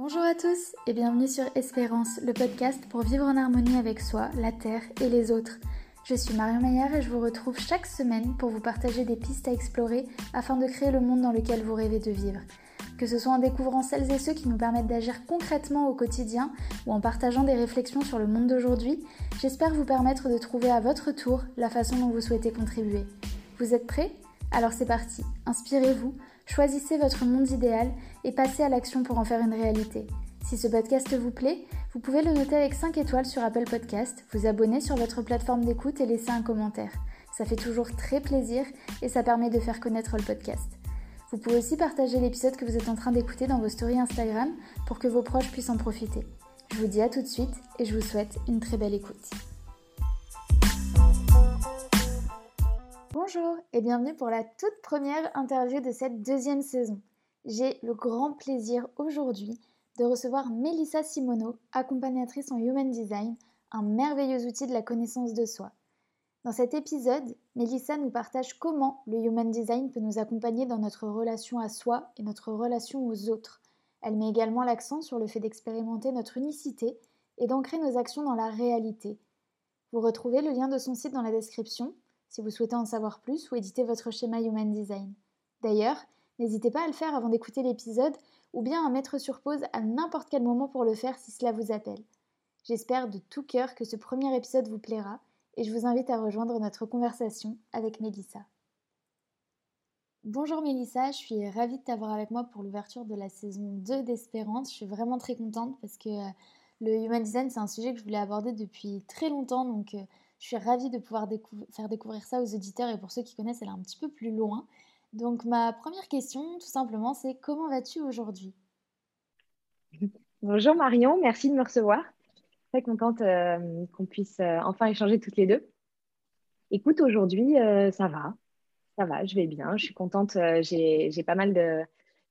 Bonjour à tous et bienvenue sur Espérance, le podcast pour vivre en harmonie avec soi, la Terre et les autres. Je suis Marion Maillard et je vous retrouve chaque semaine pour vous partager des pistes à explorer afin de créer le monde dans lequel vous rêvez de vivre. Que ce soit en découvrant celles et ceux qui nous permettent d'agir concrètement au quotidien ou en partageant des réflexions sur le monde d'aujourd'hui, j'espère vous permettre de trouver à votre tour la façon dont vous souhaitez contribuer. Vous êtes prêts? Alors c'est parti, inspirez-vous, Choisissez votre monde idéal et passez à l'action pour en faire une réalité. Si ce podcast vous plaît, vous pouvez le noter avec 5 étoiles sur Apple Podcast, vous abonner sur votre plateforme d'écoute et laisser un commentaire. Ça fait toujours très plaisir et ça permet de faire connaître le podcast. Vous pouvez aussi partager l'épisode que vous êtes en train d'écouter dans vos stories Instagram pour que vos proches puissent en profiter. Je vous dis à tout de suite et je vous souhaite une très belle écoute. Bonjour et bienvenue pour la toute première interview de cette deuxième saison. J'ai le grand plaisir aujourd'hui de recevoir Melissa Simono, accompagnatrice en Human Design, un merveilleux outil de la connaissance de soi. Dans cet épisode, Melissa nous partage comment le Human Design peut nous accompagner dans notre relation à soi et notre relation aux autres. Elle met également l'accent sur le fait d'expérimenter notre unicité et d'ancrer nos actions dans la réalité. Vous retrouvez le lien de son site dans la description si vous souhaitez en savoir plus ou éditer votre schéma Human Design. D'ailleurs, n'hésitez pas à le faire avant d'écouter l'épisode ou bien à mettre sur pause à n'importe quel moment pour le faire si cela vous appelle. J'espère de tout cœur que ce premier épisode vous plaira et je vous invite à rejoindre notre conversation avec Mélissa. Bonjour Mélissa, je suis ravie de t'avoir avec moi pour l'ouverture de la saison 2 d'Espérance. Je suis vraiment très contente parce que euh, le Human Design, c'est un sujet que je voulais aborder depuis très longtemps, donc euh, je suis ravie de pouvoir faire découvrir ça aux auditeurs et pour ceux qui connaissent, elle est un petit peu plus loin. Donc ma première question, tout simplement, c'est comment vas-tu aujourd'hui? Bonjour Marion, merci de me recevoir. Très contente euh, qu'on puisse euh, enfin échanger toutes les deux. Écoute, aujourd'hui, euh, ça va. Ça va, je vais bien. Je suis contente. J'ai pas mal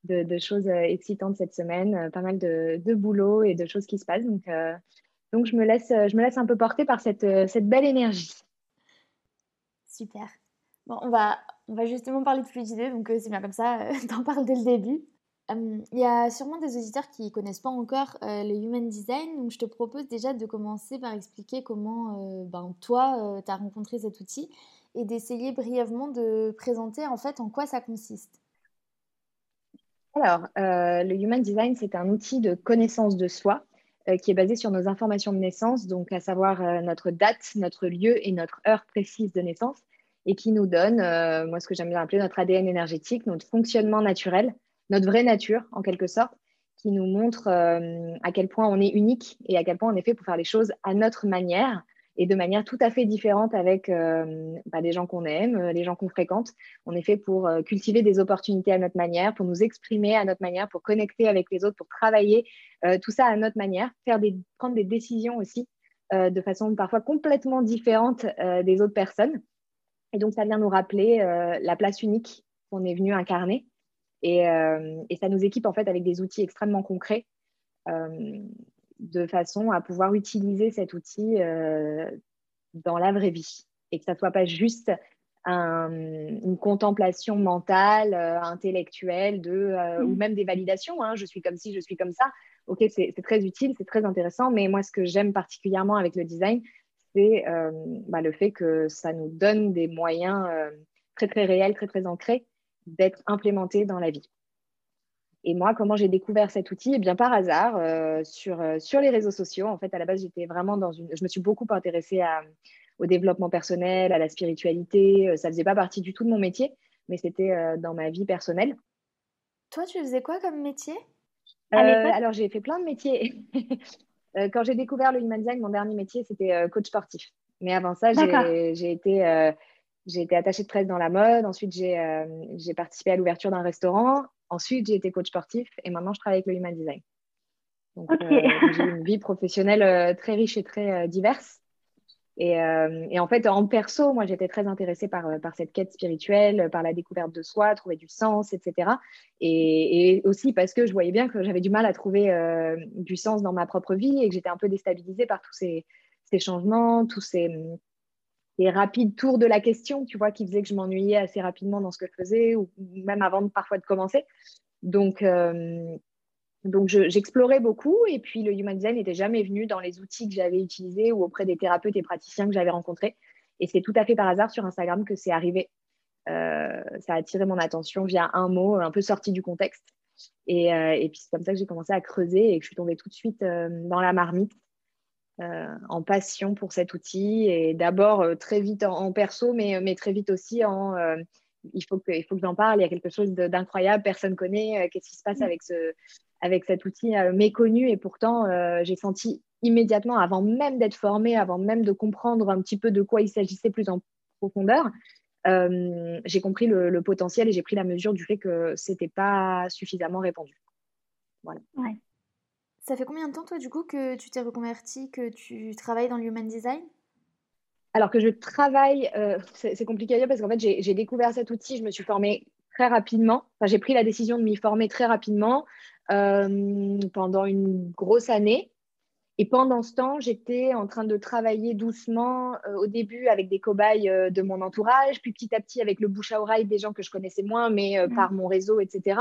de, choses excitantes cette semaine, pas mal de, de, boulot et de choses qui se passent. Donc, donc, je me laisse, je me laisse un peu porter par cette, cette belle énergie. Super. Bon, on va, on va justement parler de fluidité, donc euh, c'est bien comme ça, euh, t'en parles dès le début. Il y a sûrement des auditeurs qui ne connaissent pas encore euh, le Human Design, donc je te propose déjà de commencer par expliquer comment ben, toi, tu as rencontré cet outil et d'essayer brièvement de présenter en fait en quoi ça consiste. Alors, le Human Design, c'est un outil de connaissance de soi euh, qui est basé sur nos informations de naissance, donc à savoir euh, notre date, notre lieu et notre heure précise de naissance, et qui nous donne, euh, moi ce que j'aime bien appeler notre ADN énergétique, notre fonctionnement naturel, notre vraie nature en quelque sorte, qui nous montre à quel point on est unique et à quel point on est fait pour faire les choses à notre manière et de manière tout à fait différente avec euh, bah, les gens qu'on aime, euh, les gens qu'on fréquente. On est fait pour euh, cultiver des opportunités à notre manière, pour nous exprimer à notre manière, pour connecter avec les autres, pour travailler, tout ça à notre manière, faire des, prendre des décisions aussi de façon parfois complètement différente des autres personnes. Et donc, ça vient nous rappeler la place unique qu'on est venu incarner. Et, et, ça nous équipe en fait avec des outils extrêmement concrets de façon à pouvoir utiliser cet outil euh, dans la vraie vie et que ça ne soit pas juste une contemplation mentale, euh, intellectuelle, de, euh, ou mm. même des validations. Hein. je suis comme ci, je suis comme ça. Ok, c'est très utile, c'est très intéressant, mais moi, ce que j'aime particulièrement avec le design, c'est bah, le fait que ça nous donne des moyens très, très réels, très, très ancrés d'être implémentés dans la vie. Et moi, comment j'ai découvert cet outil? Eh bien, par hasard, euh, sur, euh, sur les réseaux sociaux. En fait, à la base, j'étais vraiment dans une. Je me suis beaucoup intéressée au développement personnel, à la spiritualité. Euh, ça ne faisait pas partie du tout de mon métier, mais c'était dans ma vie personnelle. Toi, tu faisais quoi comme métier? Alors, j'ai fait plein de métiers. Quand j'ai découvert le human design, mon dernier métier, c'était coach sportif. Mais avant ça, j'ai été. j'ai été attachée de presse dans la mode. Ensuite, j'ai participé à l'ouverture d'un restaurant. Ensuite, j'ai été coach sportif et maintenant, je travaille avec le Human Design. Donc, euh, j'ai une vie professionnelle euh, très riche et très euh, diverse. Et, et, en fait, en perso, moi, j'étais très intéressée par, par cette quête spirituelle, par la découverte de soi, trouver du sens, etc. Et, et aussi parce que je voyais bien que j'avais du mal à trouver du sens dans ma propre vie et que j'étais un peu déstabilisée par tous ces, ces changements, tous ces, des rapides tours de la question, tu vois, qui faisaient que je m'ennuyais assez rapidement dans ce que je faisais, ou même avant parfois de commencer. Donc, euh, donc, j'explorais beaucoup et puis le Human Design n'était jamais venu dans les outils que j'avais utilisés ou auprès des thérapeutes et praticiens que j'avais rencontrés. Et c'est tout à fait par hasard sur Instagram que c'est arrivé. Euh, ça a attiré mon attention via un mot un peu sorti du contexte. Et, euh, et puis c'est comme ça que j'ai commencé à creuser et que je suis tombée tout de suite dans la marmite, en passion pour cet outil. Et d'abord très vite en, perso, mais, mais, très vite aussi en il faut que, il faut que j'en parle. Il y a quelque chose d'incroyable, personne connaît. Qu'est-ce qui se passe mm. avec, ce, avec cet outil méconnu Et pourtant, j'ai senti immédiatement, avant même d'être formée, avant même de comprendre un petit peu de quoi il s'agissait plus en profondeur, euh, j'ai compris le, potentiel et j'ai pris la mesure du fait que c'était pas suffisamment répandu. Voilà. Ça fait combien de temps, toi, du coup, que tu t'es reconverti, que tu travailles dans l'human design? Alors que je travaille, euh, c'est compliqué à dire parce qu'en fait, j'ai découvert cet outil, je me suis formée très rapidement. Enfin, j'ai pris la décision de m'y former très rapidement euh, pendant une grosse année. Et pendant ce temps, j'étais en train de travailler doucement euh, au début avec des cobayes euh, de mon entourage, puis petit à petit avec le bouche à oreille des gens que je connaissais moins, mais euh, par mon réseau, etc.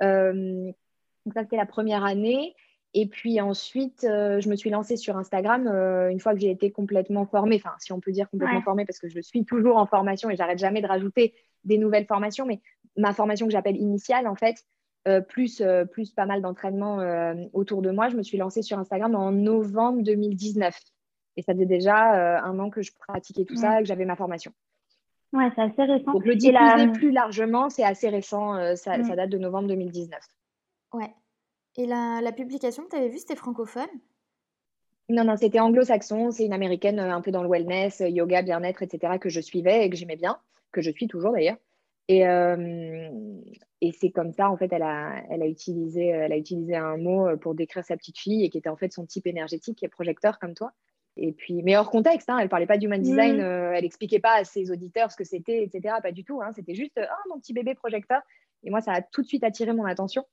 donc ça, c'était la première année. Et puis ensuite, je me suis lancée sur Instagram une fois que j'ai été complètement formée, enfin si on peut dire complètement formée, parce que je suis toujours en formation et j'arrête jamais de rajouter des nouvelles formations, mais ma formation que j'appelle initiale, en fait, euh, plus, euh, plus pas mal d'entraînement euh, autour de moi. Je me suis lancée sur Instagram en novembre 2019. Et ça faisait déjà un an que je pratiquais tout ça et que j'avais ma formation. Ouais, c'est assez récent. Donc le diffuser plus largement, c'est assez récent. Ça, mm. ça, date de novembre 2019. Ouais. Et la, la publication que tu avais vue, c'était francophone? Non, non, c'était anglo-saxon. C'est une américaine un peu dans le wellness, yoga, bien-être, etc., que je suivais et que j'aimais bien, que je suis toujours d'ailleurs. Et, et c'est comme ça, en fait, elle a, elle, a utilisé, elle a utilisé un mot pour décrire sa petite fille et qui était en fait son type énergétique, qui est projecteur comme toi. Et puis, mais hors contexte, hein, elle parlait pas d'human design, mmh. elle expliquait pas à ses auditeurs ce que c'était, etc. Pas du tout. Hein, c'était juste, oh, mon petit bébé projecteur. Et moi, ça a tout de suite attiré mon attention.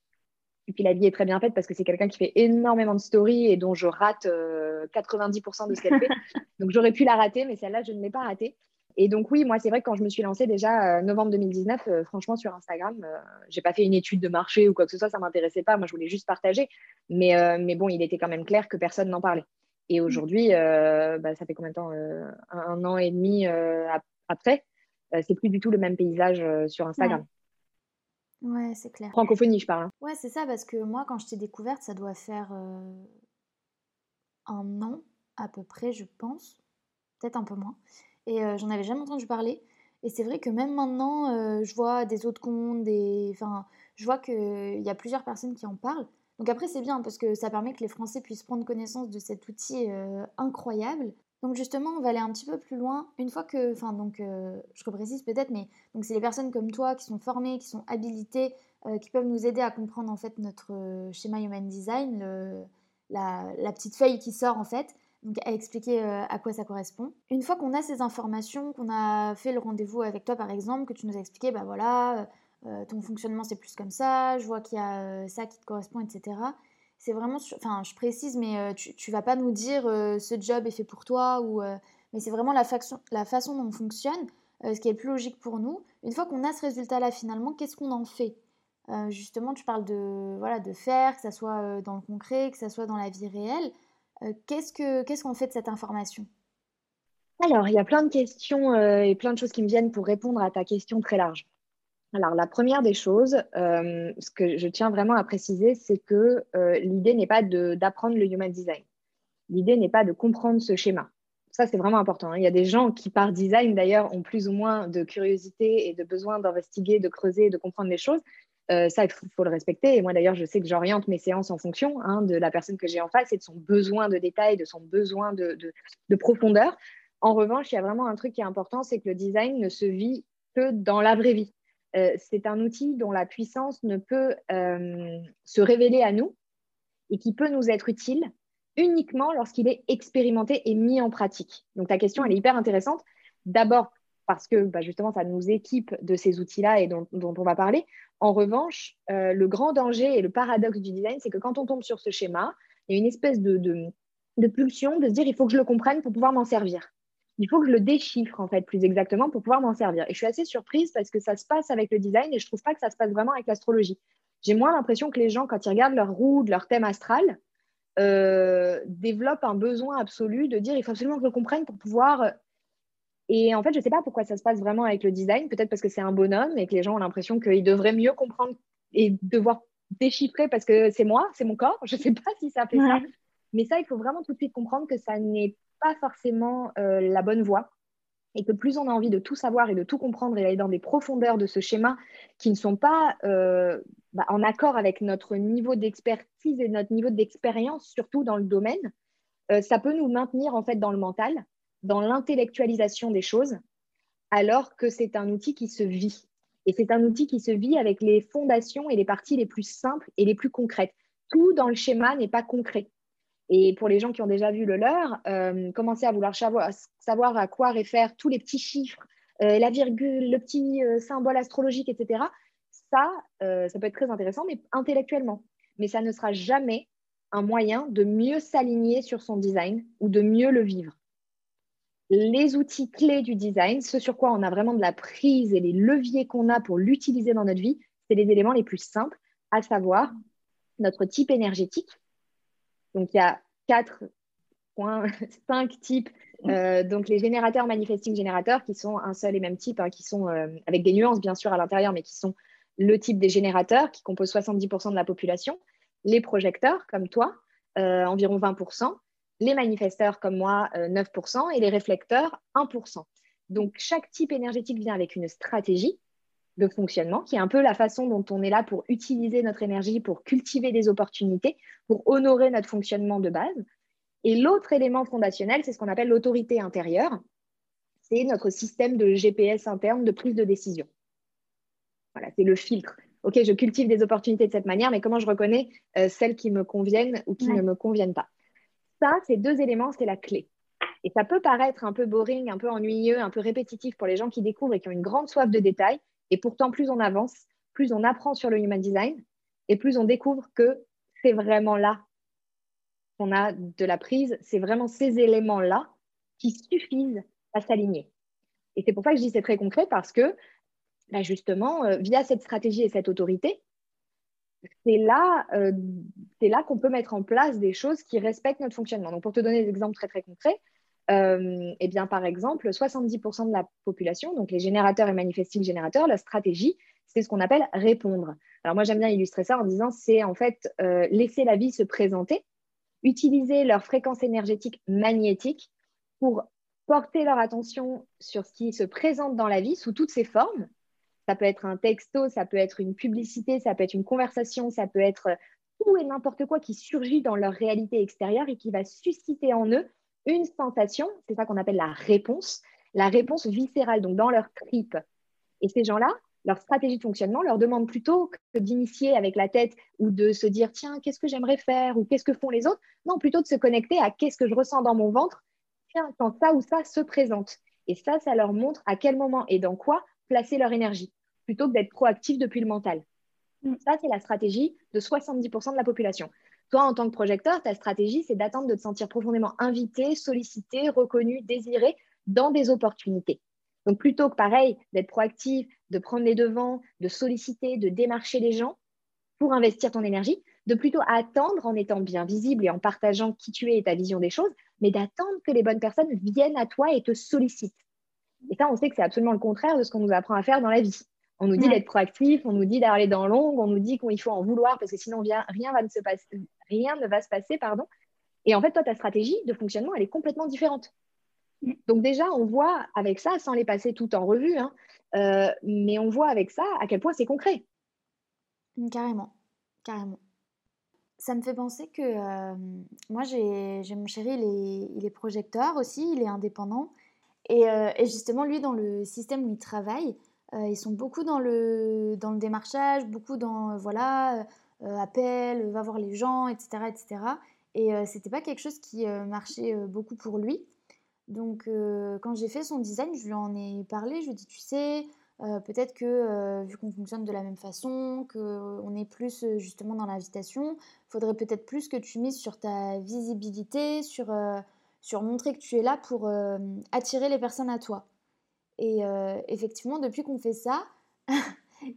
Et puis, la vie est très bien faite parce que c'est quelqu'un qui fait énormément de stories et dont je rate 90% de ce qu'elle fait. Donc, j'aurais pu la rater, mais celle-là, je ne l'ai pas ratée. Et donc oui, moi c'est vrai que quand je me suis lancée déjà euh, novembre 2019, euh, franchement sur Instagram, je euh, j'ai pas fait une étude de marché ou quoi que ce soit, ça m'intéressait pas. Moi je voulais juste partager, mais mais bon, il était quand même clair que personne n'en parlait. Et aujourd'hui, bah, ça fait combien de temps un, an et demi après, c'est plus du tout le même paysage sur Instagram. Ouais, c'est clair. Francophonie, je parle. Hein. Ouais, c'est ça, parce que moi, quand je t'ai découverte, ça doit faire un an à peu près, je pense. Peut-être un peu moins et euh, j'en avais jamais entendu parler. Et c'est vrai que même maintenant, euh, je vois des autres comptes, des... enfin, je vois qu'il y a plusieurs personnes qui en parlent. Donc après, c'est bien parce que ça permet que les Français puissent prendre connaissance de cet outil euh, incroyable. Donc justement, on va aller un petit peu plus loin. Une fois que, enfin donc, je reprécise peut-être, mais donc c'est les personnes comme toi qui sont formées, qui sont habilitées, qui peuvent nous aider à comprendre en fait notre schéma Human Design, la, petite feuille qui sort en fait donc à expliquer euh, à quoi ça correspond. Une fois qu'on a ces informations, qu'on a fait le rendez-vous avec toi par exemple, que tu nous as expliqué, bah voilà, euh, euh, ton fonctionnement c'est plus comme ça, je vois qu'il y a ça qui te correspond, etc. C'est vraiment, enfin je précise, mais tu, tu vas pas nous dire ce job est fait pour toi, ou, mais c'est vraiment la, façon dont on fonctionne, ce qui est le plus logique pour nous. Une fois qu'on a ce résultat-là finalement, qu'est-ce qu'on en fait? Justement, tu parles de, voilà, de faire, que ça soit dans le concret, que ça soit dans la vie réelle. Euh, qu'est-ce qu'on fait de cette information? Alors, il y a plein de questions euh, et plein de choses qui me viennent pour répondre à ta question très large. Alors, la première des choses, euh, ce que je tiens vraiment à préciser, c'est que l'idée n'est pas d'apprendre le human design. L'idée n'est pas de comprendre ce schéma. Ça, c'est vraiment important. Hein. Il y a des gens qui, par design, d'ailleurs, ont plus ou moins de curiosité et de besoin d'investiguer, de creuser, de comprendre les choses. Euh, ça, il faut, le respecter. Et moi, d'ailleurs, je sais que j'oriente mes séances en fonction hein, de la personne que j'ai en face et de son besoin de détail, de son besoin de, profondeur. En revanche, il y a vraiment un truc qui est important, c'est que le design ne se vit que dans la vraie vie. Euh, c'est un outil dont la puissance ne peut euh, se révéler à nous et qui peut nous être utile uniquement lorsqu'il est expérimenté et mis en pratique. Donc ta question, est hyper intéressante. D'abord, parce que bah, justement, ça nous équipe de ces outils-là et dont, on va parler. En revanche, euh, le grand danger et le paradoxe du design, c'est que quand on tombe sur ce schéma, il y a une espèce de, de, pulsion de se dire il faut que je le comprenne pour pouvoir m'en servir. Il faut que je le déchiffre, en fait, plus exactement, pour pouvoir m'en servir. Et je suis assez surprise parce que ça se passe avec le design et je trouve pas que ça se passe vraiment avec l'astrologie. j'ai moins l'impression que les gens, quand ils regardent leur roue, leur thème astral, euh, développent un besoin absolu de dire il faut absolument que je le comprenne pour pouvoir. Et en fait, je ne sais pas pourquoi ça se passe vraiment avec le design. Peut-être parce que c'est un bonhomme et que les gens ont l'impression qu'ils devraient mieux comprendre et devoir déchiffrer parce que c'est moi, c'est mon corps. Je ne sais pas si ça fait ça. Mais ça, il faut vraiment tout de suite comprendre que ça n'est pas forcément euh, la bonne voie et que plus on a envie de tout savoir et de tout comprendre et d'aller dans des profondeurs de ce schéma qui ne sont pas euh, bah, en accord avec notre niveau d'expertise et notre niveau d'expérience, surtout dans le domaine, euh, ça peut nous maintenir en fait dans le mental, dans l'intellectualisation des choses, alors que c'est un outil qui se vit. Et c'est un outil qui se vit avec les fondations et les parties les plus simples et les plus concrètes. Tout dans le schéma n'est pas concret. Et pour les gens qui ont déjà vu le leur, euh, commencer à vouloir savoir, à quoi réfèrent tous les petits chiffres, euh, la virgule, le petit euh, symbole astrologique, etc., ça, ça peut être très intéressant, mais intellectuellement. Mais ça ne sera jamais un moyen de mieux s'aligner sur son design ou de mieux le vivre. Les outils clés du design, ce sur quoi on a vraiment de la prise et les leviers qu'on a pour l'utiliser dans notre vie, c'est les éléments les plus simples, à savoir notre type énergétique, donc, il y a quatre points, cinq types. Euh, donc, les générateurs manifesting générateurs, qui sont un seul et même type, hein, qui sont euh, avec des nuances bien sûr à l'intérieur, mais qui sont le type des générateurs, qui composent 70% de la population. Les projecteurs, comme toi, euh, environ 20%. Les manifesteurs, comme moi, 9%. Et les réflecteurs, 1%. Donc, chaque type énergétique vient avec une stratégie de fonctionnement, qui est un peu la façon dont on est là pour utiliser notre énergie, pour cultiver des opportunités, pour honorer notre fonctionnement de base. Et l'autre élément fondationnel, c'est ce qu'on appelle l'autorité intérieure. C'est notre système de GPS interne de prise de décision. Voilà, c'est le filtre. OK, je cultive des opportunités de cette manière, mais comment je reconnais euh, celles qui me conviennent ou qui ne me conviennent pas? Ça, ces deux éléments, c'est la clé. Et ça peut paraître un peu boring, un peu ennuyeux, un peu répétitif pour les gens qui découvrent et qui ont une grande soif de détails. Et pourtant, plus on avance, plus on apprend sur le human design et plus on découvre que c'est vraiment là qu'on a de la prise, c'est vraiment ces éléments-là qui suffisent à s'aligner. Et c'est pour ça que je dis c'est très concret parce que bah, justement, euh, via cette stratégie et cette autorité, c'est là, euh, là qu'on peut mettre en place des choses qui respectent notre fonctionnement. Donc, pour te donner des exemples très très concrets, euh, eh bien, par exemple, 70% de la population, donc les générateurs et manifesting générateurs, la stratégie, c'est ce qu'on appelle répondre. Alors moi, j'aime bien illustrer ça en disant, c'est en fait euh, laisser la vie se présenter, utiliser leur fréquence énergétique magnétique pour porter leur attention sur ce qui se présente dans la vie sous toutes ses formes. Ça peut être un texto, ça peut être une publicité, ça peut être une conversation, ça peut être tout et n'importe quoi qui surgit dans leur réalité extérieure et qui va susciter en eux une sensation, c'est ça qu'on appelle la réponse, la réponse viscérale, donc dans leur trip. Et ces gens-là, leur stratégie de fonctionnement leur demande plutôt que d'initier avec la tête ou de se dire tiens, qu'est-ce que j'aimerais faire ou qu'est-ce que font les autres? Non, plutôt de se connecter à qu'est-ce que je ressens dans mon ventre tiens, quand ça ou ça se présente. Et ça, ça leur montre à quel moment et dans quoi placer leur énergie, plutôt que d'être proactif depuis le mental. Mm. Ça, c'est la stratégie de 70% de la population. Toi, en tant que projecteur, ta stratégie, c'est d'attendre de te sentir profondément invité, sollicité, reconnu, désiré dans des opportunités. Donc, plutôt que pareil, d'être proactif, de prendre les devants, de solliciter, de démarcher les gens pour investir ton énergie, de plutôt attendre en étant bien visible et en partageant qui tu es et ta vision des choses, mais d'attendre que les bonnes personnes viennent à toi et te sollicitent. Et ça, on sait que c'est absolument le contraire de ce qu'on nous apprend à faire dans la vie. On nous dit d'être proactif, on nous dit d'aller dans l'ombre, on nous dit qu'il faut en vouloir parce que sinon rien, va ne se rien ne va se passer. Pardon. Et en fait, toi, ta stratégie de fonctionnement, elle est complètement différente. Donc déjà, on voit avec ça, sans les passer tout en revue, hein, euh, mais on voit avec ça à quel point c'est concret. Carrément, carrément. Ça me fait penser que euh, moi, j'ai mon chéri, il est, il est, projecteur aussi, il est indépendant. Et, euh, et, justement, lui, dans le système où il travaille, ils sont beaucoup dans le, dans le démarchage, beaucoup dans, euh, voilà, euh, appel, va voir les gens, etc. etc. Et c'était pas quelque chose qui marchait beaucoup pour lui. Donc, quand j'ai fait son design, je lui en ai parlé. Je lui ai dit, tu sais, peut-être que vu qu'on fonctionne de la même façon, qu'on est plus justement dans l'invitation, faudrait peut-être plus que tu mises sur ta visibilité, sur, sur montrer que tu es là pour attirer les personnes à toi. Et euh, effectivement, depuis qu'on fait ça,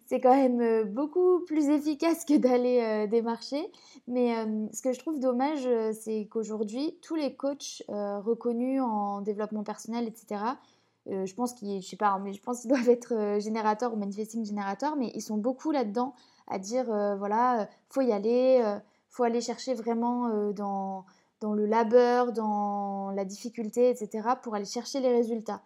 c'est quand même beaucoup plus efficace que d'aller démarcher. Mais ce que je trouve dommage, c'est qu'aujourd'hui, tous les coachs reconnus en développement personnel, etc., je pense qu'ils, je sais pas, mais je pense qu'ils doivent être générateurs ou manifesting générateurs, mais ils sont beaucoup là-dedans à dire, voilà, faut y aller, faut aller chercher vraiment dans, dans le labeur, dans la difficulté, etc., pour aller chercher les résultats.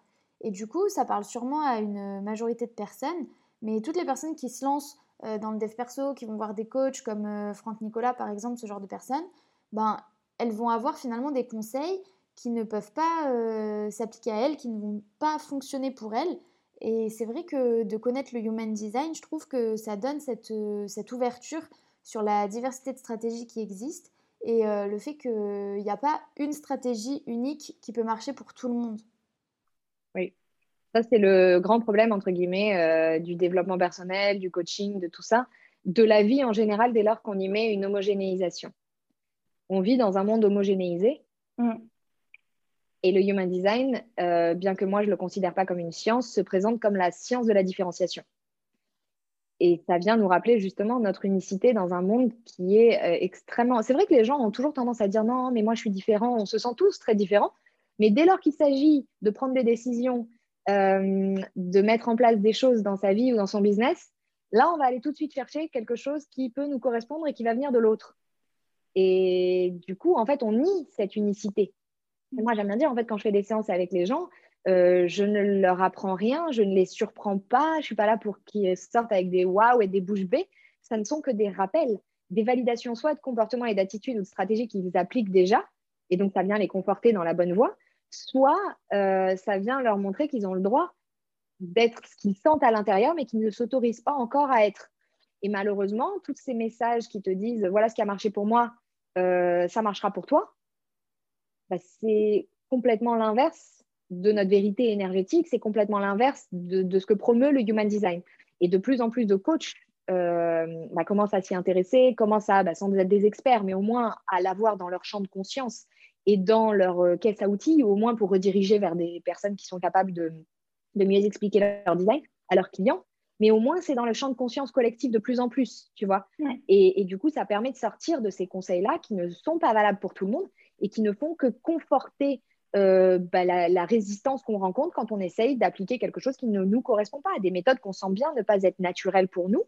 Et du coup, ça parle sûrement à une majorité de personnes, mais toutes les personnes qui se lancent euh, dans le dev perso, qui vont voir des coachs comme euh, Franck Nicolas par exemple, ce genre de personnes, ben, elles vont avoir finalement des conseils qui ne peuvent pas euh, s'appliquer à elles, qui ne vont pas fonctionner pour elles. Et c'est vrai que de connaître le human design, je trouve que ça donne cette, cette ouverture sur la diversité de stratégies qui existent et le fait qu'il n'y a pas une stratégie unique qui peut marcher pour tout le monde. Ça, c'est le grand problème, entre guillemets, euh, du développement personnel, du coaching, de tout ça, de la vie en général, dès lors qu'on y met une homogénéisation. On vit dans un monde homogénéisé. Mm. Et le human design, euh, bien que moi je ne le considère pas comme une science, se présente comme la science de la différenciation. Et ça vient nous rappeler justement notre unicité dans un monde qui est euh, extrêmement... C'est vrai que les gens ont toujours tendance à dire non, mais moi je suis différent, on se sent tous très différents. Mais dès lors qu'il s'agit de prendre des décisions euh, de mettre en place des choses dans sa vie ou dans son business, là, on va aller tout de suite chercher quelque chose qui peut nous correspondre et qui va venir de l'autre. Et du coup, en fait, on nie cette unicité. moi, j'aime bien dire, en fait, quand je fais des séances avec les gens, euh, je ne leur apprends rien, je ne les surprends pas, je ne suis pas là pour qu'ils sortent avec des waouh et des bouches bées. Ça ne sont que des rappels, des validations soit de comportement et d'attitude ou de stratégie qu'ils appliquent déjà, et donc ça vient les conforter dans la bonne voie, soit euh, ça vient leur montrer qu'ils ont le droit d'être ce qu'ils sentent à l'intérieur, mais qu'ils ne s'autorisent pas encore à être. Et malheureusement, tous ces messages qui te disent voilà ce qui a marché pour moi, euh, ça marchera pour toi, bah, c'est complètement l'inverse de notre vérité énergétique, c'est complètement l'inverse de, ce que promeut le Human Design. Et de plus en plus de coachs euh, bah, commencent à s'y intéresser, commencent à, bah, sans être des experts, mais au moins à l'avoir dans leur champ de conscience et dans leur euh, caisse à outils, au moins pour rediriger vers des personnes qui sont capables de, mieux expliquer leur design à leurs clients. Mais au moins, c'est dans le champ de conscience collectif de plus en plus, tu vois. Et, du coup, ça permet de sortir de ces conseils-là qui ne sont pas valables pour tout le monde et qui ne font que conforter euh, bah, la, résistance qu'on rencontre quand on essaye d'appliquer quelque chose qui ne nous correspond pas, des méthodes qu'on sent bien ne pas être naturelles pour nous,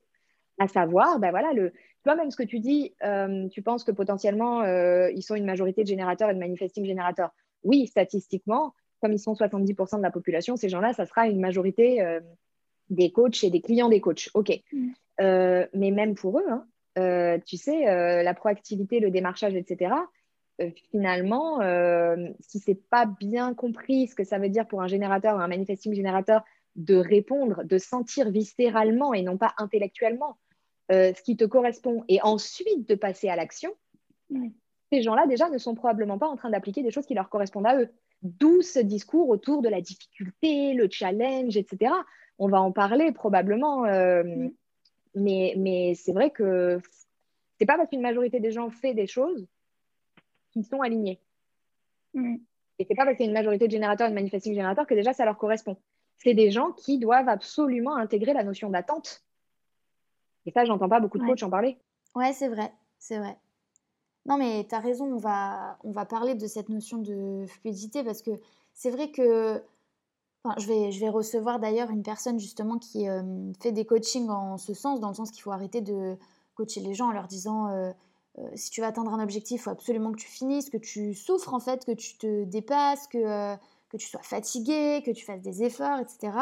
à savoir, bah, voilà, le, toi-même, ce que tu dis, euh, tu penses que potentiellement, euh, ils sont une majorité de générateurs et de manifesting générateurs. Oui, statistiquement, comme ils sont 70% de la population, ces gens-là, ça sera une majorité euh, des coachs et des clients des coachs. OK. Mm. mais même pour eux, hein, tu sais, la proactivité, le démarchage, etc., finalement, si ce n'est pas bien compris ce que ça veut dire pour un générateur ou un manifesting générateur de répondre, de sentir viscéralement et non pas intellectuellement euh, ce qui te correspond et ensuite de passer à l'action, ces gens-là déjà ne sont probablement pas en train d'appliquer des choses qui leur correspondent à eux. D'où ce discours autour de la difficulté, le challenge, etc. On va en parler probablement, euh, mais, mais c'est vrai que c'est pas parce qu'une majorité des gens fait des choses qu'ils sont alignés. Et c'est pas parce qu'il y a une majorité de générateurs et de manifesting générateurs que déjà ça leur correspond. C'est des gens qui doivent absolument intégrer la notion d'attente et ça, j'entends pas beaucoup de coachs en parler. Ouais, c'est vrai, c'est vrai. Non, mais tu as raison, on va, on va parler de cette notion de fluidité parce que c'est vrai que. Enfin, je, vais, je vais recevoir d'ailleurs une personne justement qui euh, fait des coachings en ce sens, dans le sens qu'il faut arrêter de coacher les gens en leur disant euh, euh, si tu veux atteindre un objectif, il faut absolument que tu finisses, que tu souffres en fait, que tu te dépasses, que, que tu sois fatigué, que tu fasses des efforts, etc.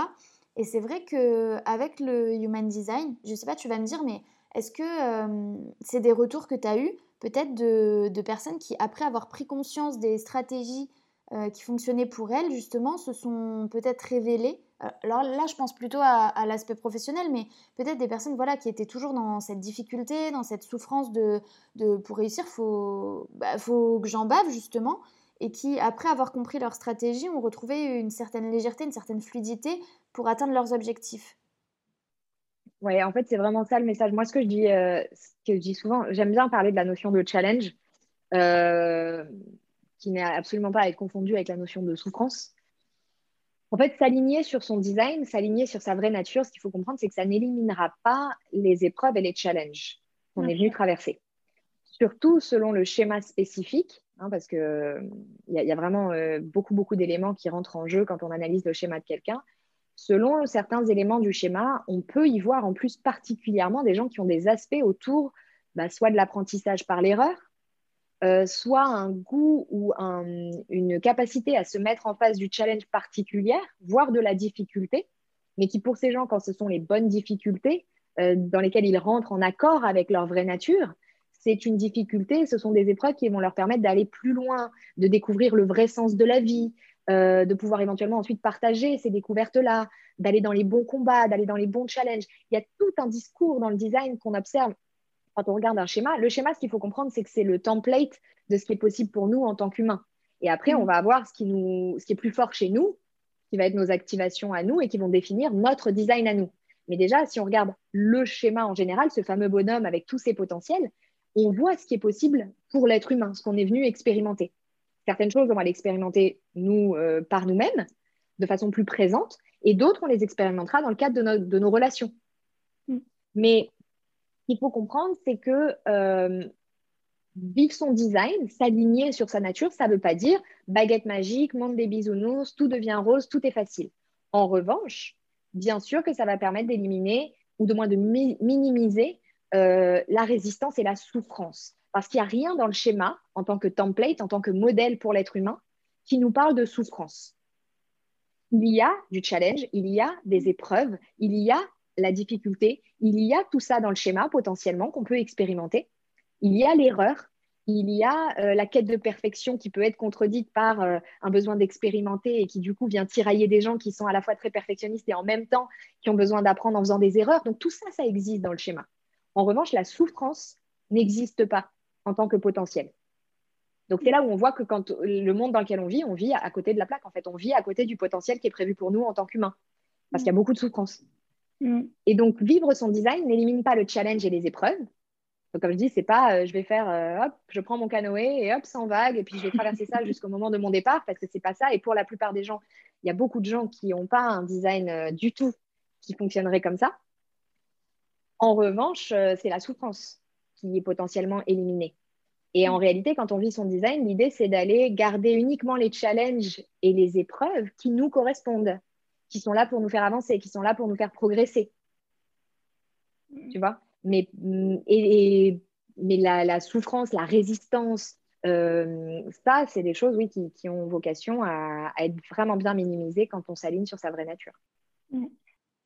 Et c'est vrai que avec le Human Design, je sais pas, tu vas me dire, mais est-ce que euh, c'est des retours que tu as eus peut-être de, personnes qui, après avoir pris conscience des stratégies euh, qui fonctionnaient pour elles, justement, se sont peut-être révélées? Euh, alors là, je pense plutôt à, l'aspect professionnel, mais peut-être des personnes voilà, qui étaient toujours dans cette difficulté, dans cette souffrance de, de pour réussir, faut, bah, faut que j'en bave justement et qui, après avoir compris leur stratégie, ont retrouvé une certaine légèreté, une certaine fluidité pour atteindre leurs objectifs. Oui, en fait, c'est vraiment ça le message. Moi, ce que je dis, euh, ce que je dis souvent, j'aime bien parler de la notion de challenge, euh, qui n'est absolument pas à être confondue avec la notion de souffrance. En fait, s'aligner sur son design, s'aligner sur sa vraie nature, ce qu'il faut comprendre, c'est que ça n'éliminera pas les épreuves et les challenges qu'on est venu traverser. Surtout selon le schéma spécifique, hein, parce qu'il y, y, a vraiment euh, beaucoup, d'éléments qui rentrent en jeu quand on analyse le schéma de quelqu'un. Selon certains éléments du schéma, on peut y voir en plus particulièrement des gens qui ont des aspects autour bah, soit de l'apprentissage par l'erreur, euh, soit un goût ou une capacité à se mettre en face du challenge particulière, voire de la difficulté, mais qui pour ces gens, quand ce sont les bonnes difficultés euh, dans lesquelles ils rentrent en accord avec leur vraie nature, c'est une difficulté, ce sont des épreuves qui vont leur permettre d'aller plus loin, de découvrir le vrai sens de la vie, euh, de pouvoir éventuellement ensuite partager ces découvertes-là, d'aller dans les bons combats, d'aller dans les bons challenges. Il y a tout un discours dans le design qu'on observe quand on regarde un schéma, le schéma, ce qu'il faut comprendre, c'est que c'est le template de ce qui est possible pour nous en tant qu'humains. Et après, on mm. va avoir ce qui, nous, ce qui est plus fort chez nous, qui va être nos activations à nous et qui vont définir notre design à nous. Mais déjà, si on regarde le schéma en général, ce fameux bonhomme avec tous ses potentiels, on voit ce qui est possible pour l'être humain, ce qu'on est venu expérimenter. Certaines choses, on va l'expérimenter nous euh, par nous-mêmes, de façon plus présente, et d'autres, on les expérimentera dans le cadre de, de nos relations. Mm. Mais qu'il faut comprendre, c'est que euh, vivre son design, s'aligner sur sa nature, ça ne veut pas dire baguette magique, monde des bisounours, tout devient rose, tout est facile. En revanche, bien sûr que ça va permettre d'éliminer ou de moins de minimiser euh, la résistance et la souffrance. Parce qu'il n'y a rien dans le schéma, en tant que template, en tant que modèle pour l'être humain, qui nous parle de souffrance. Il y a du challenge, il y a des épreuves, il y a la difficulté, il y a tout ça dans le schéma potentiellement qu'on peut expérimenter. Il y a l'erreur, il y a euh, la quête de perfection qui peut être contredite par euh, un besoin d'expérimenter et qui du coup vient tirailler des gens qui sont à la fois très perfectionnistes et en même temps qui ont besoin d'apprendre en faisant des erreurs. Donc tout ça, ça existe dans le schéma. En revanche, la souffrance n'existe pas en tant que potentiel. Donc c'est là où on voit que quand le monde dans lequel on vit, on vit à côté de la plaque. En fait, on vit à côté du potentiel qui est prévu pour nous en tant qu'humain, parce qu'il y a beaucoup de souffrance. Mm. Et donc, vivre son design n'élimine pas le challenge et les épreuves. Donc, comme je dis, c'est pas euh, je vais faire euh, hop, je prends mon canoë et hop, sans vague, et puis je vais traverser ça jusqu'au moment de mon départ, parce que c'est pas ça. Et pour la plupart des gens, il y a beaucoup de gens qui n'ont pas un design euh, du tout qui fonctionnerait comme ça. En revanche, c'est la souffrance qui est potentiellement éliminée. Et en mm. réalité, quand on vit son design, l'idée, c'est d'aller garder uniquement les challenges et les épreuves qui nous correspondent qui sont là pour nous faire avancer, qui sont là pour nous faire progresser. Mm. Tu vois? Mais, mm, et, mais la, souffrance, la résistance, euh, ça, c'est des choses, oui, qui, ont vocation à, être vraiment bien minimisées quand on s'aligne sur sa vraie nature.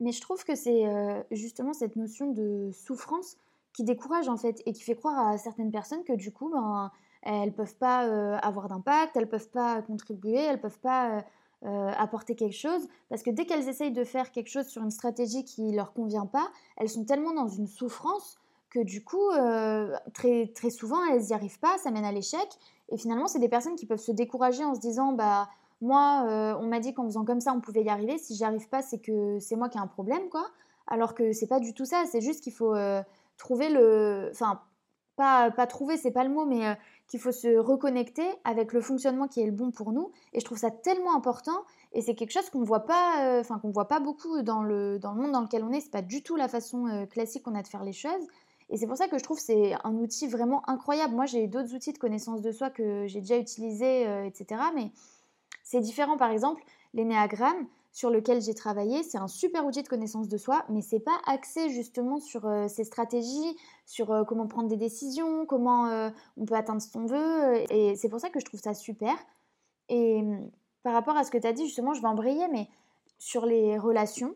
Mais je trouve que c'est euh, justement cette notion de souffrance qui décourage en fait et qui fait croire à certaines personnes que du coup, ben, elles peuvent pas euh, avoir d'impact, elles peuvent pas contribuer, elles peuvent pas euh, apporter quelque chose, parce que dès qu'elles essayent de faire quelque chose sur une stratégie qui leur convient pas, elles sont tellement dans une souffrance que du coup, très, très souvent, elles n'y arrivent pas, ça mène à l'échec. Et finalement, c'est des personnes qui peuvent se décourager en se disant, bah moi, euh, on m'a dit qu'en faisant comme ça, on pouvait y arriver. Si j'y arrive pas, c'est que c'est moi qui ai un problème, quoi. Alors que c'est pas du tout ça. C'est juste qu'il faut trouver le, enfin, pas, pas trouver, c'est pas le mot, mais qu'il faut se reconnecter avec le fonctionnement qui est le bon pour nous. Et je trouve ça tellement important. Et c'est quelque chose qu'on voit pas, euh, enfin qu'on voit pas beaucoup dans le, dans le monde dans lequel on est. C'est pas du tout la façon euh, classique qu'on a de faire les choses. Et c'est pour ça que je trouve c'est un outil vraiment incroyable. Moi, j'ai d'autres outils de connaissance de soi que j'ai déjà utilisés, euh, etc. Mais c'est différent. Par exemple, l'énéagramme, sur lequel j'ai travaillé. C'est un super outil de connaissance de soi, mais c'est pas axé justement sur euh, ces stratégies, sur euh, comment prendre des décisions, comment euh, on peut atteindre ce qu'on veut. Et c'est pour ça que je trouve ça super. Et par rapport à ce que tu as dit, justement, je vais embrayer, mais sur les relations,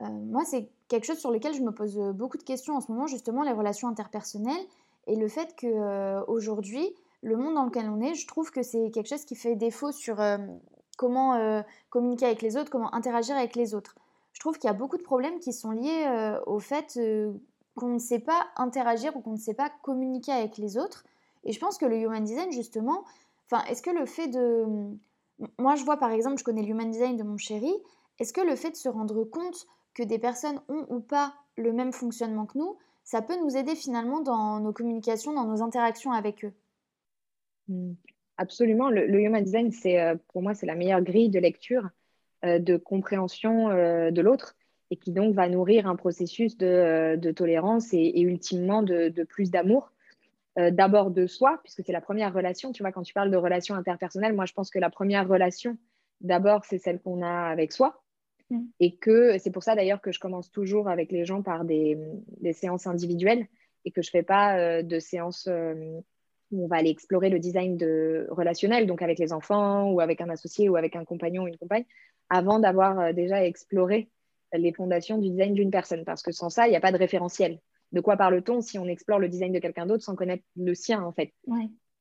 moi, c'est quelque chose sur lequel je me pose beaucoup de questions en ce moment, justement, les relations interpersonnelles et le fait que aujourd'hui, le monde dans lequel on est, je trouve que c'est quelque chose qui fait défaut sur comment euh, communiquer avec les autres, comment interagir avec les autres. Je trouve qu'il y a beaucoup de problèmes qui sont liés euh, au fait euh, qu'on ne sait pas interagir ou qu'on ne sait pas communiquer avec les autres. Et je pense que le human design, justement, enfin, est-ce que le fait de... Moi, je vois par exemple, je connais le human design de mon chéri, est-ce que le fait de se rendre compte que des personnes ont ou pas le même fonctionnement que nous, ça peut nous aider finalement dans nos communications, dans nos interactions avec eux? Mmh. Absolument. Le, human design, c'est euh, pour moi, c'est la meilleure grille de lecture de compréhension de l'autre et qui donc va nourrir un processus de, tolérance et, ultimement de, plus d'amour. D'abord de soi, puisque c'est la première relation. Tu vois, quand tu parles de relation interpersonnelle, moi, je pense que la première relation, d'abord, c'est celle qu'on a avec soi. Mm. Et que c'est pour ça d'ailleurs que je commence toujours avec les gens par des, séances individuelles et que je ne fais pas euh, de séances euh, où on va aller explorer le design de, relationnel, donc avec les enfants ou avec un associé ou avec un compagnon ou une compagne, avant d'avoir euh, déjà exploré les fondations du design d'une personne. Parce que sans ça, il n'y a pas de référentiel. De quoi parle-t-on si on explore le design de quelqu'un d'autre sans connaître le sien, en fait?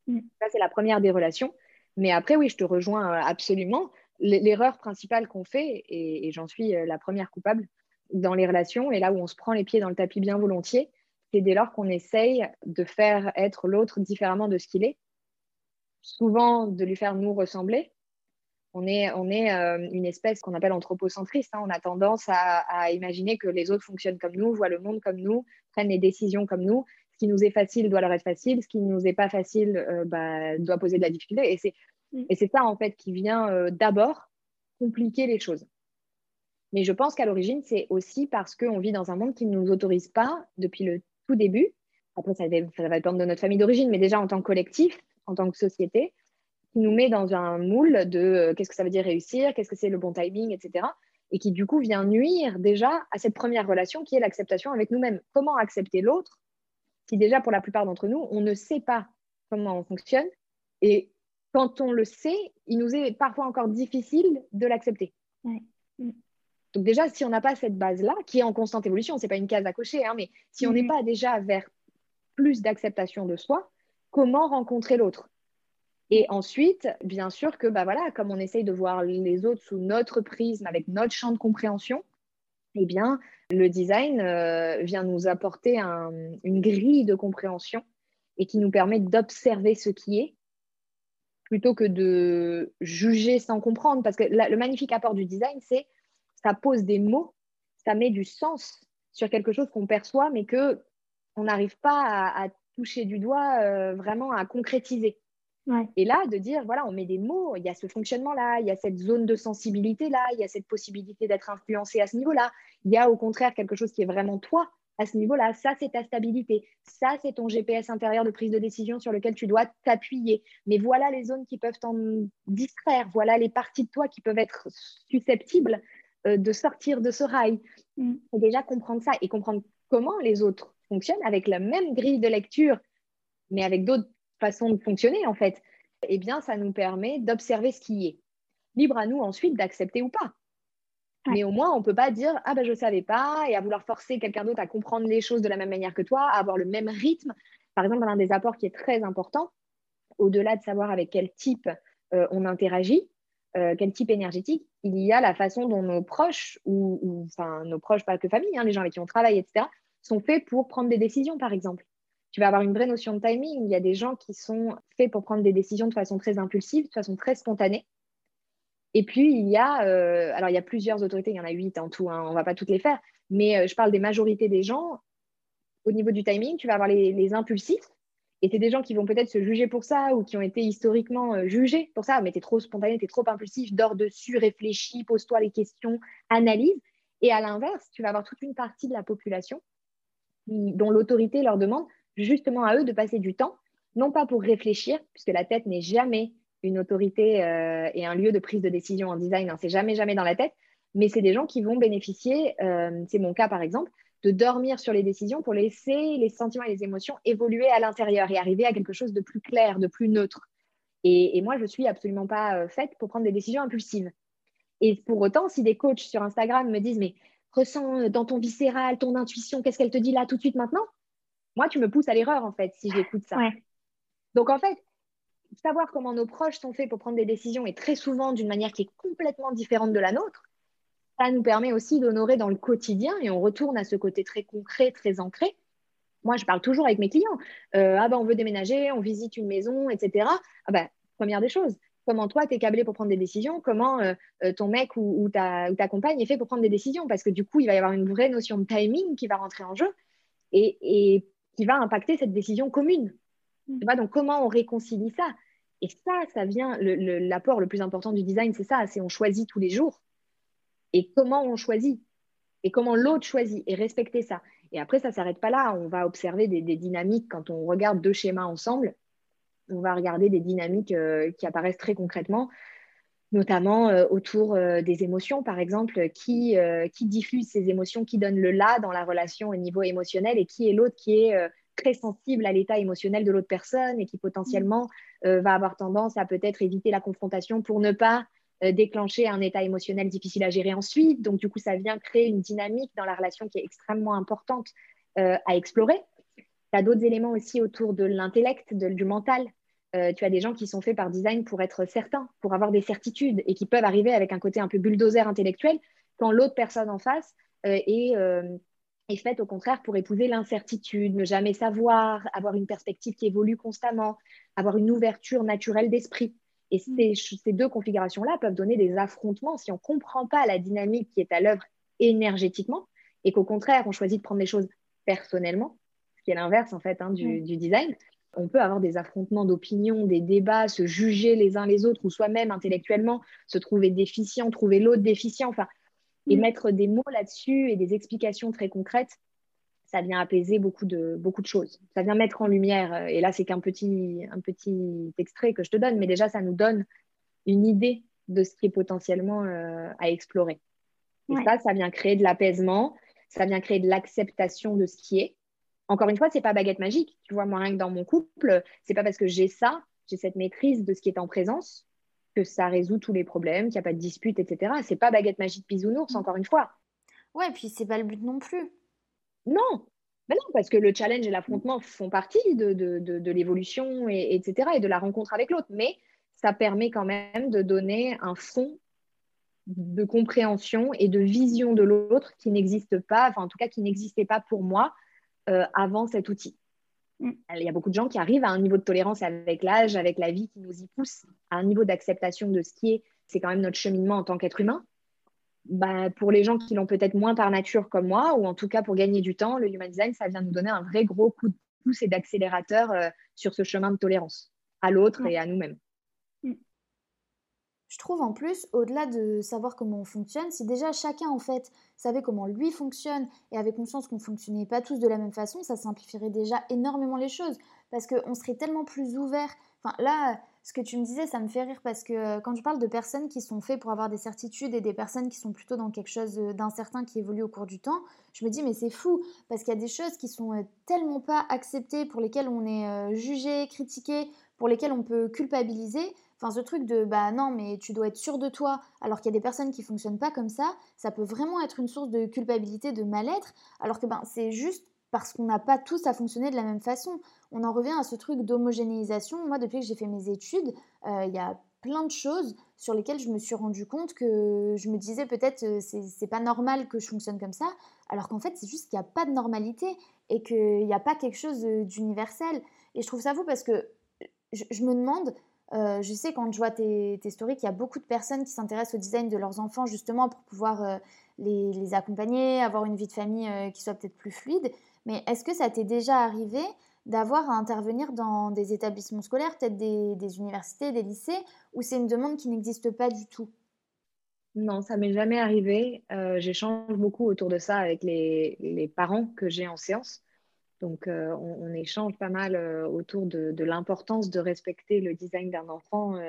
Mm. Ça, c'est la première des relations. Mais après, oui, je te rejoins absolument l'erreur principale qu'on fait, et, j'en suis euh, la première coupable dans les relations, et là où on se prend les pieds dans le tapis bien volontiers, c'est dès lors qu'on essaye de faire être l'autre différemment de ce qu'il est, souvent de lui faire nous ressembler. On est, on est euh, une espèce qu'on appelle anthropocentriste. Hein. On a tendance à, imaginer que les autres fonctionnent comme nous, voient le monde comme nous, prennent les décisions comme nous. Ce qui nous est facile doit leur être facile. Ce qui ne nous est pas facile euh, bah, doit poser de la difficulté. Et c'est Mm. Et c'est ça, en fait, qui vient euh, d'abord compliquer les choses. Mais je pense qu'à l'origine, c'est aussi parce qu'on vit dans un monde qui ne nous autorise pas, depuis le début, après ça, ça va dépendre de notre famille d'origine, mais déjà en tant que collectif, en tant que société, qui nous met dans un moule de euh, qu'est-ce que ça veut dire réussir, qu'est-ce que c'est le bon timing, etc. Et qui du coup vient nuire déjà à cette première relation qui est l'acceptation avec nous-mêmes. Comment accepter l'autre si déjà pour la plupart d'entre nous, on ne sait pas comment on fonctionne et quand on le sait, il nous est parfois encore difficile de l'accepter. Mm. Donc déjà, si on n'a pas cette base-là, qui est en constante évolution, ce n'est pas une case à cocher, hein, mais si on n'est mm-hmm. pas déjà vers plus d'acceptation de soi, comment rencontrer l'autre? Et ensuite, bien sûr que, bah voilà, comme on essaye de voir les autres sous notre prisme, avec notre champ de compréhension, eh bien, le design euh, vient nous apporter une grille de compréhension et qui nous permet d'observer ce qui est plutôt que de juger sans comprendre. Parce que le magnifique apport du design, c'est ça pose des mots, ça met du sens sur quelque chose qu'on perçoit, mais que on n'arrive pas à, toucher du doigt, euh, vraiment à concrétiser. Et là, de dire, voilà, on met des mots, il y a ce fonctionnement-là, il y a cette zone de sensibilité-là, il y a cette possibilité d'être influencé à ce niveau-là, il y a au contraire quelque chose qui est vraiment toi, à ce niveau-là. Ça, c'est ta stabilité. Ça, c'est ton GPS intérieur de prise de décision sur lequel tu dois t'appuyer. Mais voilà les zones qui peuvent t'en distraire. Voilà les parties de toi qui peuvent être susceptibles euh, de sortir de ce rail. Mm. Et déjà comprendre ça et comprendre comment les autres fonctionnent avec la même grille de lecture, mais avec d'autres façons de fonctionner, en fait. Eh bien, ça nous permet d'observer ce qui est. Libre à nous ensuite d'accepter ou pas. Mais au moins, on ne peut pas dire Ah ben je ne savais pas et à vouloir forcer quelqu'un d'autre à comprendre les choses de la même manière que toi, à avoir le même rythme. Par exemple, un des apports qui est très important, au-delà de savoir avec quel type euh, on interagit, euh, quel type énergétique, il y a la façon dont nos proches, ou, enfin nos proches, pas que famille, hein, les gens avec qui on travaille, etc., sont faits pour prendre des décisions, par exemple. Tu vas avoir une vraie notion de timing. Il y a des gens qui sont faits pour prendre des décisions de façon très impulsive, de façon très spontanée. Et puis, il y a, euh, alors il y a plusieurs autorités, il y en a huit en tout, hein, on ne va pas toutes les faire, mais euh, je parle des majorités des gens. Au niveau du timing, tu vas avoir les, impulsifs, et des gens qui vont peut-être se juger pour ça ou qui ont été historiquement euh, jugés pour ça, mais tu es trop spontané, tu es trop impulsif, dors dessus, réfléchis, pose-toi les questions, analyse. Et à l'inverse, tu vas avoir toute une partie de la population dont l'autorité leur demande justement à eux de passer du temps, non pas pour réfléchir, puisque la tête n'est jamais une autorité euh, et un lieu de prise de décision en design, hein, c'est jamais, jamais dans la tête, mais c'est des gens qui vont bénéficier, euh, c'est mon cas par exemple, de dormir sur les décisions pour laisser les sentiments et les émotions évoluer à l'intérieur et arriver à quelque chose de plus clair, de plus neutre. Et, moi, je ne suis absolument pas euh, faite pour prendre des décisions impulsives. Et pour autant, si des coachs sur Instagram me disent, mais ressens dans ton viscéral, ton intuition, qu'est-ce qu'elle te dit là tout de suite maintenant? Moi, tu me pousses à l'erreur, en fait, si j'écoute ça. Donc, en fait, savoir comment nos proches sont faits pour prendre des décisions et très souvent d'une manière qui est complètement différente de la nôtre, ça nous permet aussi d'honorer dans le quotidien et on retourne à ce côté très concret, très ancré. Moi, je parle toujours avec mes clients. Euh, ah ben, on veut déménager, on visite une maison, etc. Ah ben, première des choses, comment toi, tu es câblé pour prendre des décisions, comment euh, euh, ton mec ou, ta, compagne est fait pour prendre des décisions, parce que du coup, il va y avoir une vraie notion de timing qui va rentrer en jeu et, et qui va impacter cette décision commune. Donc, comment on réconcilie ça? Et ça, ça vient, l'apport le, plus important du design, c'est ça, c'est on choisit tous les jours et comment on choisit et comment l'autre choisit et respecter ça. Et après, ça ne s'arrête pas là. On va observer des, dynamiques quand on regarde deux schémas ensemble. On va regarder des dynamiques euh, qui apparaissent très concrètement, notamment euh, autour euh, des émotions, par exemple, qui, qui diffuse ces émotions, qui donne le là dans la relation au niveau émotionnel et qui est l'autre qui est très sensible à l'état émotionnel de l'autre personne et qui potentiellement va avoir tendance à peut-être éviter la confrontation pour ne pas déclencher un état émotionnel difficile à gérer ensuite. Donc, du coup, ça vient créer une dynamique dans la relation qui est extrêmement importante euh, à explorer. Tu as d'autres éléments aussi autour de l'intellect, du mental. Euh, tu as des gens qui sont faits par design pour être certains, pour avoir des certitudes et qui peuvent arriver avec un côté un peu bulldozer intellectuel quand l'autre personne en face est, est faite au contraire pour épouser l'incertitude, ne jamais savoir, avoir une perspective qui évolue constamment, avoir une ouverture naturelle d'esprit. Et mm. ces, deux configurations-là peuvent donner des affrontements si on ne comprend pas la dynamique qui est à l'œuvre énergétiquement et qu'au contraire, on choisit de prendre les choses personnellement, ce qui est l'inverse en fait hein, du, mm. du, design. On peut avoir des affrontements d'opinion, des débats, se juger les uns les autres ou soi-même intellectuellement, se trouver déficient, trouver l'autre déficient, enfin, et mm. mettre des mots là-dessus et des explications très concrètes ça vient apaiser beaucoup de, beaucoup de choses. Ça vient mettre en lumière, euh, et là, c'est qu'un petit, un petit extrait que je te donne, mais déjà, ça nous donne une idée de ce qui est potentiellement euh, à explorer. Et ça, ça vient créer de l'apaisement, ça vient créer de l'acceptation de ce qui est. Encore une fois, c'est pas baguette magique. Tu vois, moi, rien que dans mon couple, c'est pas parce que j'ai ça, j'ai cette maîtrise de ce qui est en présence, que ça résout tous les problèmes, qu'il n'y a pas de dispute, etc. C'est pas baguette magique bisounours, encore une fois. Ouais, et puis c'est pas le but non plus. Non, mais non, parce que le challenge et l'affrontement font partie de, de, l'évolution, et, etc., et de la rencontre avec l'autre. Mais ça permet quand même de donner un fond de compréhension et de vision de l'autre qui n'existe pas, enfin en tout cas qui n'existait pas pour moi euh, avant cet outil. Mm. Il y a beaucoup de gens qui arrivent à un niveau de tolérance avec l'âge, avec la vie qui nous y pousse, à un niveau d'acceptation de ce qui est, c'est quand même notre cheminement en tant qu'être humain. Bah, pour les gens qui l'ont peut-être moins par nature comme moi, ou en tout cas pour gagner du temps, le Human Design, ça vient nous donner un vrai gros coup de pouce et d'accélérateur euh, sur ce chemin de tolérance à l'autre et à nous-mêmes. Mm. Je trouve en plus, au-delà de savoir comment on fonctionne, si déjà chacun en fait savait comment lui fonctionne et avait conscience qu'on ne fonctionnait pas tous de la même façon, ça simplifierait déjà énormément les choses parce qu'on serait tellement plus ouvert. Enfin là, ce que tu me disais, ça me fait rire parce que euh, quand je parle de personnes qui sont faites pour avoir des certitudes et des personnes qui sont plutôt dans quelque chose euh, d'incertain qui évolue au cours du temps, je me dis mais c'est fou parce qu'il y a des choses qui sont euh, tellement pas acceptées, pour lesquelles on est jugé, critiqué, pour lesquelles on peut culpabiliser. Enfin, ce truc de bah non, mais tu dois être sûr de toi, alors qu'il y a des personnes qui fonctionnent pas comme ça, ça peut vraiment être une source de culpabilité, de mal-être, alors que ben c'est juste parce qu'on n'a pas tous à fonctionner de la même façon. On en revient à ce truc d'homogénéisation. Moi, depuis que j'ai fait mes études, euh, il y a plein de choses sur lesquelles je me suis rendu compte que je me disais peut-être euh, c'est pas normal que je fonctionne comme ça, alors qu'en fait c'est juste qu'il n'y a pas de normalité et qu'il n'y a pas quelque chose d'universel. Et je trouve ça fou parce que je, me demande, euh, je sais quand je vois tes, tes stories qu'il y a beaucoup de personnes qui s'intéressent au design de leurs enfants justement pour pouvoir les, les, accompagner, avoir une vie de famille qui soit peut-être plus fluide. Mais est-ce que ça t'est déjà arrivé d'avoir à intervenir dans des établissements scolaires, peut-être des, universités, des lycées, où c'est une demande qui n'existe pas du tout? Non, ça m'est jamais arrivé. Euh, J'échange beaucoup autour de ça avec les, parents que j'ai en séance. Donc, euh, on, échange pas mal euh, autour de, l'importance de respecter le design d'un enfant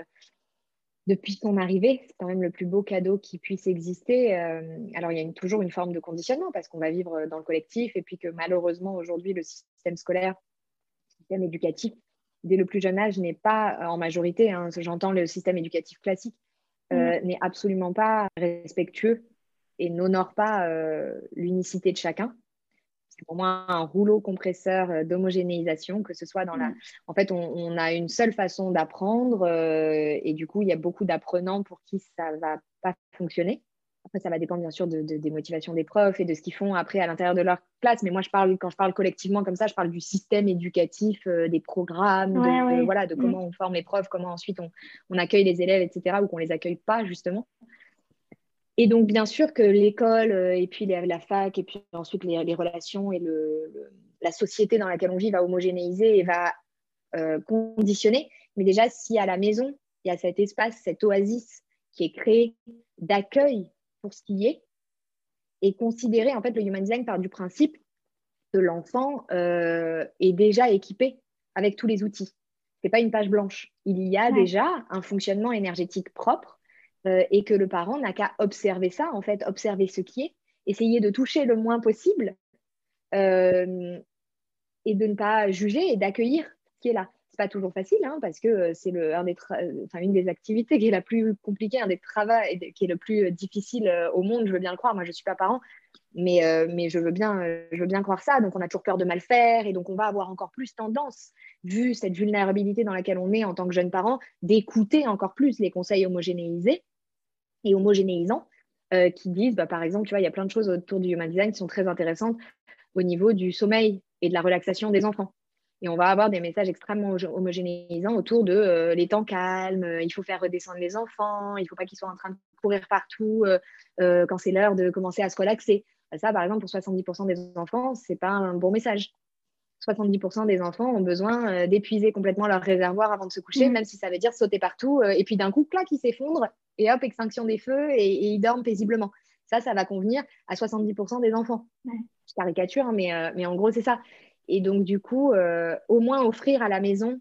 depuis son arrivée. C'est quand même le plus beau cadeau qui puisse exister. Euh, alors, il y a toujours une forme de conditionnement parce qu'on va vivre dans le collectif et puis que malheureusement, aujourd'hui, le système scolaire, le système éducatif, dès le plus jeune âge, n'est pas en majorité, hein, j'entends le système éducatif classique, euh, mmh. n'est absolument pas respectueux et n'honore pas euh, l'unicité de chacun pour moi un rouleau compresseur euh, d'homogénéisation, que ce soit dans la... Mm. En fait, on, a une seule façon d'apprendre euh, et du coup, il y a beaucoup d'apprenants pour qui ça ne va pas fonctionner. Après, ça va dépendre bien sûr de, des motivations des profs et de ce qu'ils font après à l'intérieur de leur classe. Mais moi, je parle, quand je parle collectivement comme ça, je parle du système éducatif, euh, des programmes, de, voilà, de mm. comment on forme les profs, comment ensuite on, on accueille les élèves, etc., ou qu'on ne les accueille pas, justement. Et donc, bien sûr que l'école euh, et puis la fac et puis ensuite les, relations et le, la société dans laquelle on vit va homogénéiser et va euh, conditionner. Mais déjà, si à la maison, il y a cet espace, cette oasis qui est créé d'accueil pour ce qui est et considérer, en fait, le human design par du principe que l'enfant euh, est déjà équipé avec tous les outils. Ce n'est pas une page blanche. Il y a déjà un fonctionnement énergétique propre euh, et que le parent n'a qu'à observer ça, en fait, observer ce qui est, essayer de toucher le moins possible euh, et de ne pas juger et d'accueillir ce qui est là. C'est pas toujours facile hein, parce que c'est des enfin, une des activités qui est la plus compliquée, un des travaux qui est le plus difficile au monde, je veux bien le croire. Moi, je ne suis pas parent, mais, euh, mais je, veux bien, euh, je veux bien croire ça. Donc, on a toujours peur de mal faire et donc on va avoir encore plus tendance, vu cette vulnérabilité dans laquelle on est en tant que jeune parent, d'écouter encore plus les conseils homogénéisés et homogénéisants euh, qui disent, bah, par exemple, tu vois, il y a plein de choses autour du human design qui sont très intéressantes au niveau du sommeil et de la relaxation des enfants. Et on va avoir des messages extrêmement homogénéisants autour de les temps calmes, il faut faire redescendre les enfants, il faut pas qu'ils soient en train de courir partout quand c'est l'heure de commencer à se relaxer. Bah, ça, par exemple, pour 70% des enfants, ce n'est pas un bon message. 70% des enfants ont besoin euh, d'épuiser complètement leur réservoir avant de se coucher, mm. même si ça veut dire sauter partout. Euh, et puis d'un coup, clac, ils s'effondrent et hop, extinction des feux et, ils dorment paisiblement. Ça, ça va convenir à 70% des enfants. Je caricature, hein, mais, euh, mais en gros, c'est ça. Et donc, du coup, au moins offrir à la maison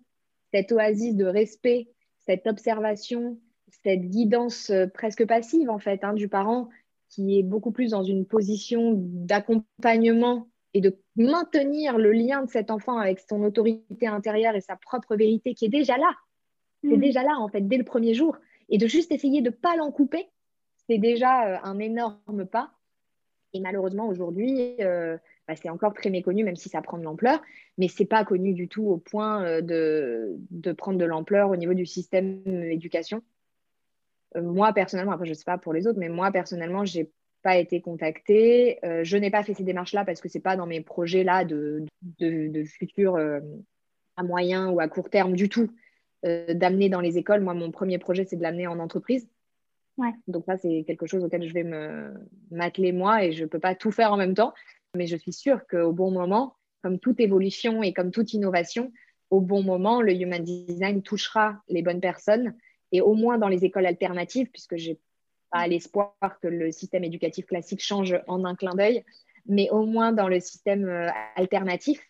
cette oasis de respect, cette observation, cette guidance presque passive, en fait, hein, du parent qui est beaucoup plus dans une position d'accompagnement et de maintenir le lien de cet enfant avec son autorité intérieure et sa propre vérité qui est déjà là. C'est mm. déjà là, en fait, dès le premier jour. Et de juste essayer de ne pas l'en couper, c'est déjà euh, un énorme pas. Et malheureusement, aujourd'hui, euh, bah, c'est encore très méconnu, même si ça prend de l'ampleur, mais ce n'est pas connu du tout au point euh, de, de prendre de l'ampleur au niveau du système d'éducation. Euh, moi, personnellement, après, je ne sais pas pour les autres, mais moi, personnellement, je n'ai pas été contactée. Euh, je n'ai pas fait ces démarches-là parce que ce n'est pas dans mes projets-là de, de, futur euh, à moyen ou à court terme du tout d'amener dans les écoles. Moi, mon premier projet, c'est de l'amener en entreprise. Donc ça, c'est quelque chose auquel je vais m'atteler moi et je ne peux pas tout faire en même temps. Mais je suis sûre qu'au bon moment, comme toute évolution et comme toute innovation, au bon moment, le Human Design touchera les bonnes personnes et au moins dans les écoles alternatives, puisque je n'ai pas l'espoir que le système éducatif classique change en un clin d'œil, mais au moins dans le système euh, alternatif,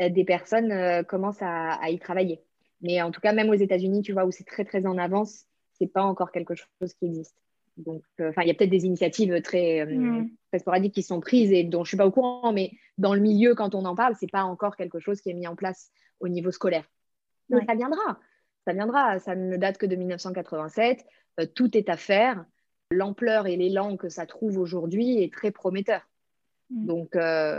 euh, des personnes euh, commencent à, y travailler. Mais en tout cas, même aux États-Unis, tu vois, où c'est très très en avance, c'est pas encore quelque chose qui existe. Donc, enfin, il y a peut-être des initiatives très, mm. très, sporadiques qui sont prises et dont je suis pas au courant, mais dans le milieu, quand on en parle, c'est pas encore quelque chose qui est mis en place au niveau scolaire. Mais ça viendra ça viendra. Ça ne date que de 1987. Euh, tout est à faire. L'ampleur et l'élan que ça trouve aujourd'hui est très prometteur. Mm. Donc, euh,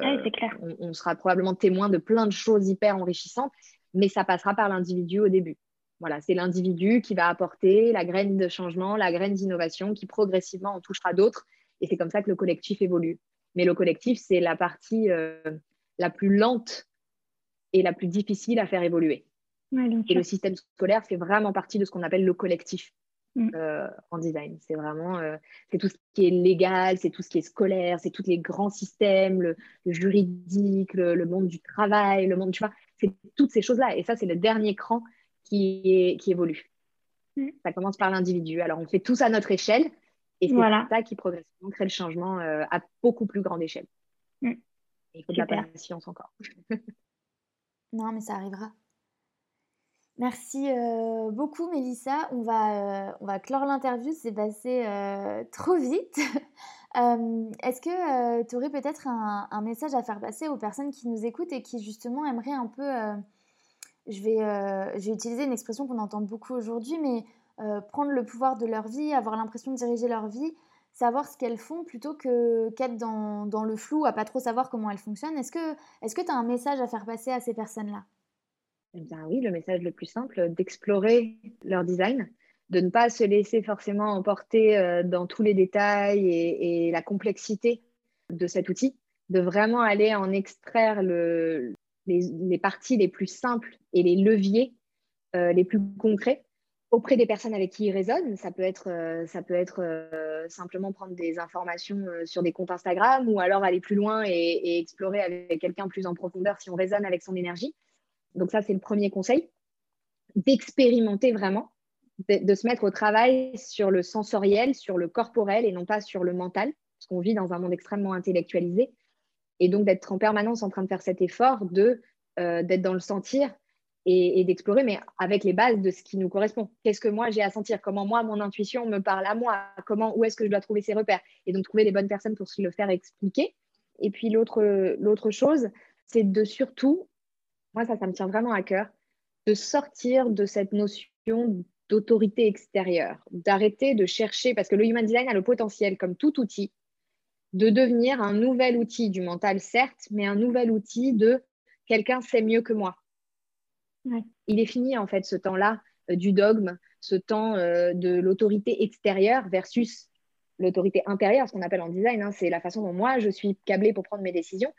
On, sera probablement témoin de plein de choses hyper enrichissantes, mais ça passera par l'individu au début. Voilà, c'est l'individu qui va apporter la graine de changement, la graine d'innovation, qui progressivement en touchera d'autres. Et c'est comme ça que le collectif évolue. Mais le collectif, c'est la partie euh, la plus lente et la plus difficile à faire évoluer et le système scolaire fait vraiment partie de ce qu'on appelle le collectif mm. euh, en design. C'est vraiment euh, c'est tout ce qui est légal, c'est tout ce qui est scolaire, c'est tous les grands systèmes, le, juridique, le, monde du travail, le monde, tu vois, c'est toutes ces choses-là. Et ça, c'est le dernier cran qui, est, qui évolue. Mm. Ça commence par l'individu. Alors, on fait tout ça à notre échelle et c'est ça qui progressivement crée le changement euh, à beaucoup plus grande échelle. Mm. il faut de la patience encore. non, mais ça arrivera. Merci euh, beaucoup Mélissa. On va, euh, on va clore l'interview, c'est passé euh, trop vite. Est-ce que tu aurais peut-être un, message à faire passer aux personnes qui nous écoutent et qui justement aimeraient un peu, je, vais, je vais utiliser une expression qu'on entend beaucoup aujourd'hui, mais prendre le pouvoir de leur vie, avoir l'impression de diriger leur vie, savoir ce qu'elles font plutôt que qu'être dans, dans, le flou, à pas trop savoir comment elles fonctionnent. Est-ce que tu as un message à faire passer à ces personnes-là? Eh oui, le message le plus simple, d'explorer leur design, de ne pas se laisser forcément emporter euh, dans tous les détails et, la complexité de cet outil, de vraiment aller en extraire les, parties les plus simples et les leviers euh, les plus concrets auprès des personnes avec qui ils résonnent. Ça peut être, euh, simplement prendre des informations sur des comptes Instagram ou alors aller plus loin et, et explorer avec quelqu'un plus en profondeur si on résonne avec son énergie. Donc ça, c'est le premier conseil, d'expérimenter vraiment, de, se mettre au travail sur le sensoriel, sur le corporel et non pas sur le mental, parce qu'on vit dans un monde extrêmement intellectualisé. Et donc d'être en permanence en train de faire cet effort de euh, d'être dans le sentir et, d'explorer, mais avec les bases de ce qui nous correspond. Qu'est-ce que moi j'ai à sentir? Comment moi, mon intuition me parle à moi? Comment, Où est-ce que je dois trouver ces repères? Et donc trouver les bonnes personnes pour se le faire expliquer. Et puis l'autre chose, c'est de surtout, moi ça, ça me tient vraiment à cœur, de sortir de cette notion d'autorité extérieure, d'arrêter de chercher, parce que le human design a le potentiel, comme tout outil, de devenir un nouvel outil du mental, certes, mais un nouvel outil de quelqu'un sait mieux que moi. Il est fini, en fait, ce temps-là euh, du dogme, ce temps euh, de l'autorité extérieure versus l'autorité intérieure, ce qu'on appelle en design. Hein, c'est la façon dont moi, je suis câblée pour prendre mes décisions,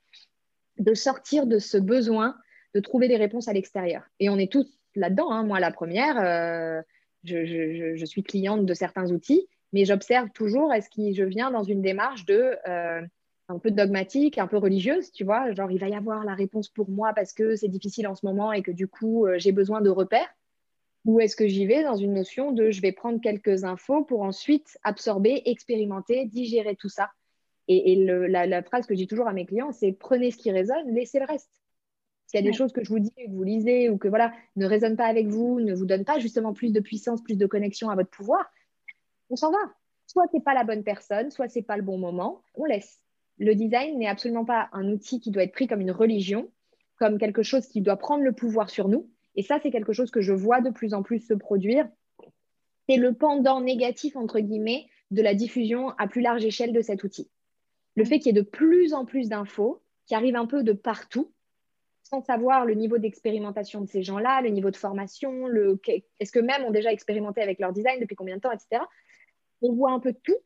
de sortir de ce besoin de trouver des réponses à l'extérieur. Et on est tous là-dedans. Hein. Moi, la première, euh, je, suis cliente de certains outils, mais j'observe toujours est-ce que je viens dans une démarche de euh, un peu dogmatique, un peu religieuse, tu vois, genre il va y avoir la réponse pour moi parce que c'est difficile en ce moment et que du coup euh, j'ai besoin de repères, ou est-ce que j'y vais dans une notion de je vais prendre quelques infos pour ensuite absorber, expérimenter, digérer tout ça. Et, la, la, phrase que je dis toujours à mes clients, c'est prenez ce qui résonne, laissez le reste. S'il y a des choses que je vous dis, que vous lisez ou que voilà, ne résonnent pas avec vous, ne vous donnent pas justement plus de puissance, plus de connexion à votre pouvoir, on s'en va. Soit ce n'est pas la bonne personne, soit ce n'est pas le bon moment, on laisse. Le design n'est absolument pas un outil qui doit être pris comme une religion, comme quelque chose qui doit prendre le pouvoir sur nous. Et ça, c'est quelque chose que je vois de plus en plus se produire. C'est le pendant négatif, entre guillemets, de la diffusion à plus large échelle de cet outil. Le fait qu'il y ait de plus en plus d'infos qui arrivent un peu de partout, sans savoir le niveau d'expérimentation de ces gens-là, le niveau de formation, le... est-ce que même ont déjà expérimenté avec leur design depuis combien de temps, etc. On voit un peu tout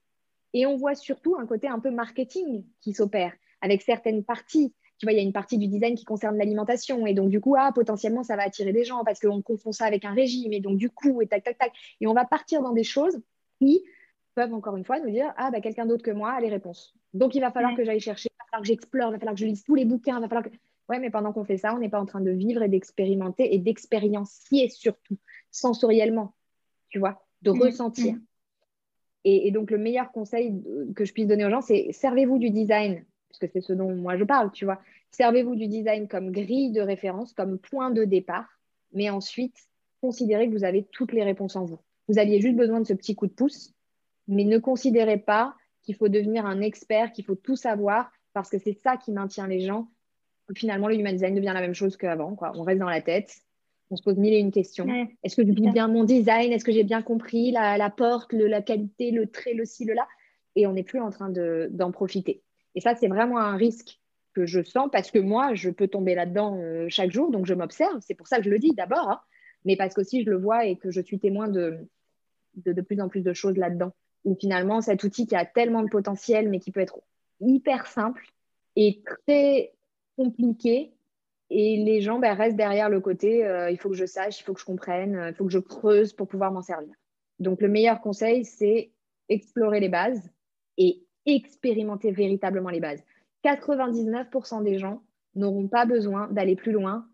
et on voit surtout un côté un peu marketing qui s'opère avec certaines parties. Tu vois, il y a une partie du design qui concerne l'alimentation et donc du coup, ah, potentiellement, ça va attirer des gens parce qu'on confond ça avec un régime et donc du coup, et tac, tac, tac. Et on va partir dans des choses qui peuvent encore une fois nous dire, ah, bah, quelqu'un d'autre que moi a les réponses. Donc il va falloir que j'aille chercher, il va falloir que j'explore, il va falloir que je lise tous les bouquins, il va falloir que... Ouais, mais pendant qu'on fait ça, on n'est pas en train de vivre et d'expérimenter et d'expériencier surtout, sensoriellement, tu vois, de mmh, ressentir. Mmh. Et, donc, le meilleur conseil que je puisse donner aux gens, c'est servez-vous du design, puisque c'est ce dont moi je parle, tu vois. Servez-vous du design comme grille de référence, comme point de départ, mais ensuite, considérez que vous avez toutes les réponses en vous. Vous aviez juste besoin de ce petit coup de pouce, mais ne considérez pas qu'il faut devenir un expert, qu'il faut tout savoir, parce que c'est ça qui maintient les gens finalement, le human design devient la même chose qu'avant. On reste dans la tête, on se pose mille et une questions. Est-ce que je vis bien mon design? Est-ce que j'ai bien compris la, porte, la qualité, le trait, le ci, le là? Et on n'est plus en train d'en profiter. Et ça, c'est vraiment un risque que je sens parce que moi, je peux tomber là-dedans euh, chaque jour, donc je m'observe. C'est pour ça que je le dis d'abord, hein. mais parce qu'aussi je le vois et que je suis témoin de, de, de plus en plus de choses là-dedans. Où finalement, cet outil qui a tellement de potentiel, mais qui peut être hyper simple et très compliqué et les gens ben, restent derrière le côté euh, il faut que je sache, il faut que je comprenne, euh, il faut que je creuse pour pouvoir m'en servir. Donc le meilleur conseil, c'est explorer les bases et expérimenter véritablement les bases. 99% des gens n'auront pas besoin d'aller plus loin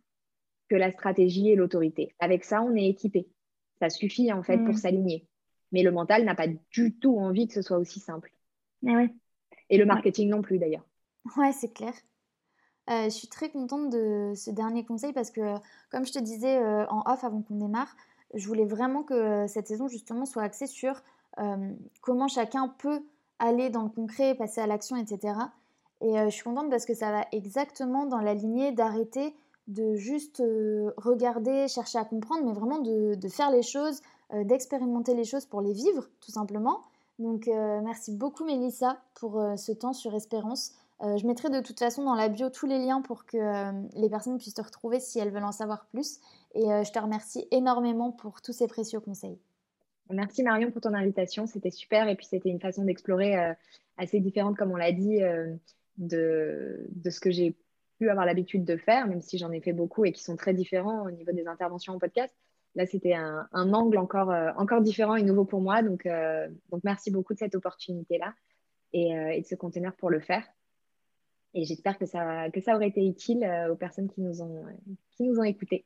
que la stratégie et l'autorité. Avec ça, on est équipé. Ça suffit en fait pour mm. s'aligner. Mais le mental n'a pas du tout envie que ce soit aussi simple. Ah et le marketing non plus d'ailleurs. Ouais, c'est clair. Euh, je suis très contente de ce dernier conseil parce que, comme je te disais euh, en off avant qu'on démarre, je voulais vraiment que euh, cette saison justement soit axée sur comment chacun peut aller dans le concret, passer à l'action, etc. Et je suis contente parce que ça va exactement dans la lignée d'arrêter de juste regarder, chercher à comprendre, mais vraiment de, de faire les choses, d'expérimenter les choses pour les vivre, tout simplement. Donc merci beaucoup Mélissa pour ce temps sur Espérance. Euh, je mettrai de toute façon dans la bio tous les liens pour que euh, les personnes puissent te retrouver si elles veulent en savoir plus. Et euh, je te remercie énormément pour tous ces précieux conseils. Merci Marion pour ton invitation, c'était super et puis c'était une façon d'explorer assez différente, comme on l'a dit, de, ce que j'ai pu avoir l'habitude de faire, même si j'en ai fait beaucoup et qui sont très différents au niveau des interventions en podcast. Là, c'était un, un, angle encore, encore différent et nouveau pour moi. Donc, donc merci beaucoup de cette opportunité-là et, et de ce conteneur pour le faire. Et j'espère que ça, que ça aurait été utile euh, aux personnes qui nous ont, qui nous ont écoutés.